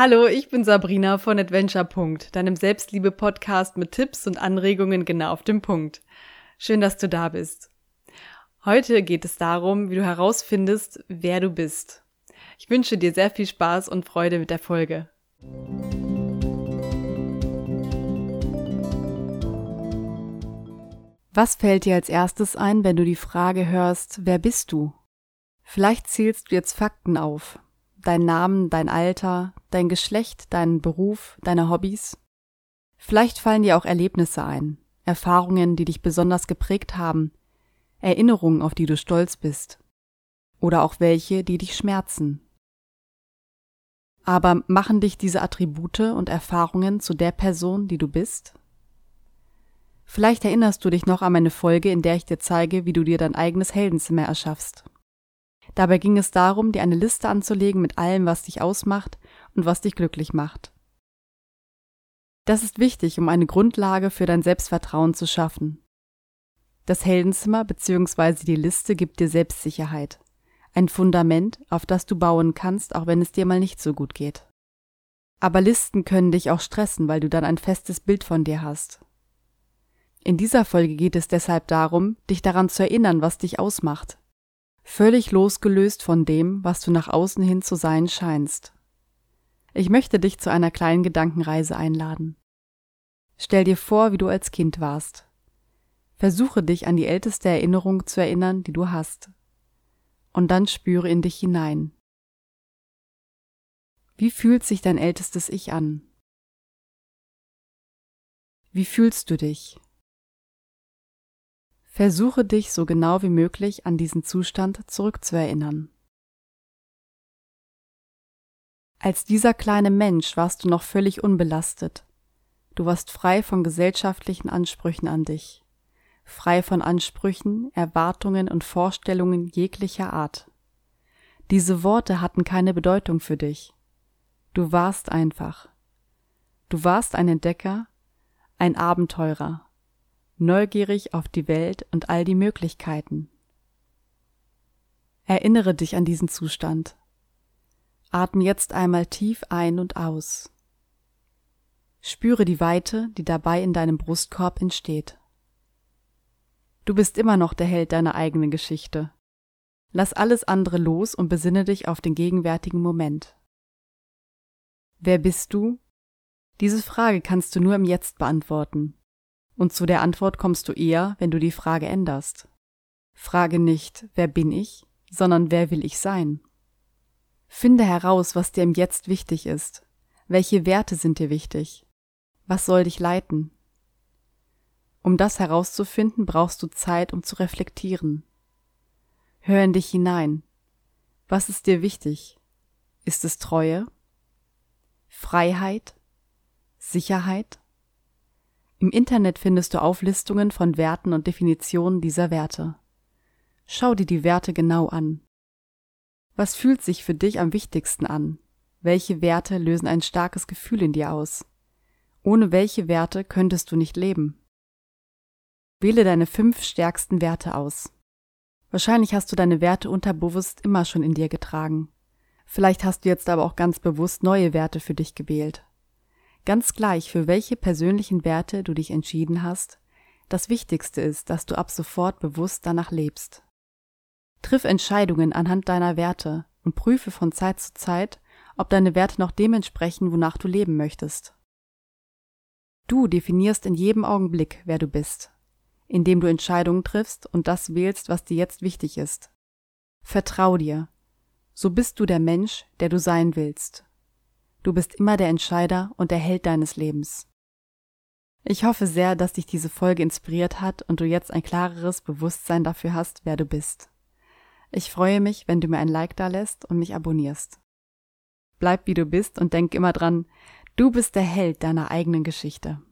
Hallo, ich bin Sabrina von Adventure. deinem Selbstliebe-Podcast mit Tipps und Anregungen genau auf dem Punkt. Schön, dass du da bist. Heute geht es darum, wie du herausfindest, wer du bist. Ich wünsche dir sehr viel Spaß und Freude mit der Folge. Was fällt dir als erstes ein, wenn du die Frage hörst, wer bist du? Vielleicht zählst du jetzt Fakten auf. Dein Namen, dein Alter, dein Geschlecht, deinen Beruf, deine Hobbys. Vielleicht fallen dir auch Erlebnisse ein, Erfahrungen, die dich besonders geprägt haben, Erinnerungen, auf die du stolz bist. Oder auch welche, die dich schmerzen. Aber machen dich diese Attribute und Erfahrungen zu der Person, die du bist? Vielleicht erinnerst du dich noch an meine Folge, in der ich dir zeige, wie du dir dein eigenes Heldenzimmer erschaffst. Dabei ging es darum, dir eine Liste anzulegen mit allem, was dich ausmacht und was dich glücklich macht. Das ist wichtig, um eine Grundlage für dein Selbstvertrauen zu schaffen. Das Heldenzimmer bzw. die Liste gibt dir Selbstsicherheit, ein Fundament, auf das du bauen kannst, auch wenn es dir mal nicht so gut geht. Aber Listen können dich auch stressen, weil du dann ein festes Bild von dir hast. In dieser Folge geht es deshalb darum, dich daran zu erinnern, was dich ausmacht. Völlig losgelöst von dem, was du nach außen hin zu sein scheinst. Ich möchte dich zu einer kleinen Gedankenreise einladen. Stell dir vor, wie du als Kind warst. Versuche dich an die älteste Erinnerung zu erinnern, die du hast. Und dann spüre in dich hinein. Wie fühlt sich dein ältestes Ich an? Wie fühlst du dich? Versuche dich so genau wie möglich an diesen Zustand zurückzuerinnern. Als dieser kleine Mensch warst du noch völlig unbelastet. Du warst frei von gesellschaftlichen Ansprüchen an dich, frei von Ansprüchen, Erwartungen und Vorstellungen jeglicher Art. Diese Worte hatten keine Bedeutung für dich. Du warst einfach. Du warst ein Entdecker, ein Abenteurer, neugierig auf die Welt und all die Möglichkeiten. Erinnere dich an diesen Zustand. Atme jetzt einmal tief ein und aus. Spüre die Weite, die dabei in deinem Brustkorb entsteht. Du bist immer noch der Held deiner eigenen Geschichte. Lass alles andere los und besinne dich auf den gegenwärtigen Moment. Wer bist du? Diese Frage kannst du nur im Jetzt beantworten. Und zu der Antwort kommst du eher, wenn du die Frage änderst. Frage nicht, wer bin ich, sondern wer will ich sein? Finde heraus, was dir im Jetzt wichtig ist. Welche Werte sind dir wichtig? Was soll dich leiten? Um das herauszufinden, brauchst du Zeit, um zu reflektieren. Hör in dich hinein. Was ist dir wichtig? Ist es Treue? Freiheit? Sicherheit? Im Internet findest du Auflistungen von Werten und Definitionen dieser Werte. Schau dir die Werte genau an. Was fühlt sich für dich am wichtigsten an? Welche Werte lösen ein starkes Gefühl in dir aus? Ohne welche Werte könntest du nicht leben? Wähle deine fünf stärksten Werte aus. Wahrscheinlich hast du deine Werte unterbewusst immer schon in dir getragen. Vielleicht hast du jetzt aber auch ganz bewusst neue Werte für dich gewählt. Ganz gleich, für welche persönlichen Werte du dich entschieden hast, das Wichtigste ist, dass du ab sofort bewusst danach lebst. Triff Entscheidungen anhand deiner Werte und prüfe von Zeit zu Zeit, ob deine Werte noch dem entsprechen, wonach du leben möchtest. Du definierst in jedem Augenblick, wer du bist, indem du Entscheidungen triffst und das wählst, was dir jetzt wichtig ist. Vertrau dir. So bist du der Mensch, der du sein willst. Du bist immer der Entscheider und der Held deines Lebens. Ich hoffe sehr, dass dich diese Folge inspiriert hat und du jetzt ein klareres Bewusstsein dafür hast, wer du bist. Ich freue mich, wenn du mir ein Like da lässt und mich abonnierst. Bleib wie du bist und denk immer dran, du bist der Held deiner eigenen Geschichte.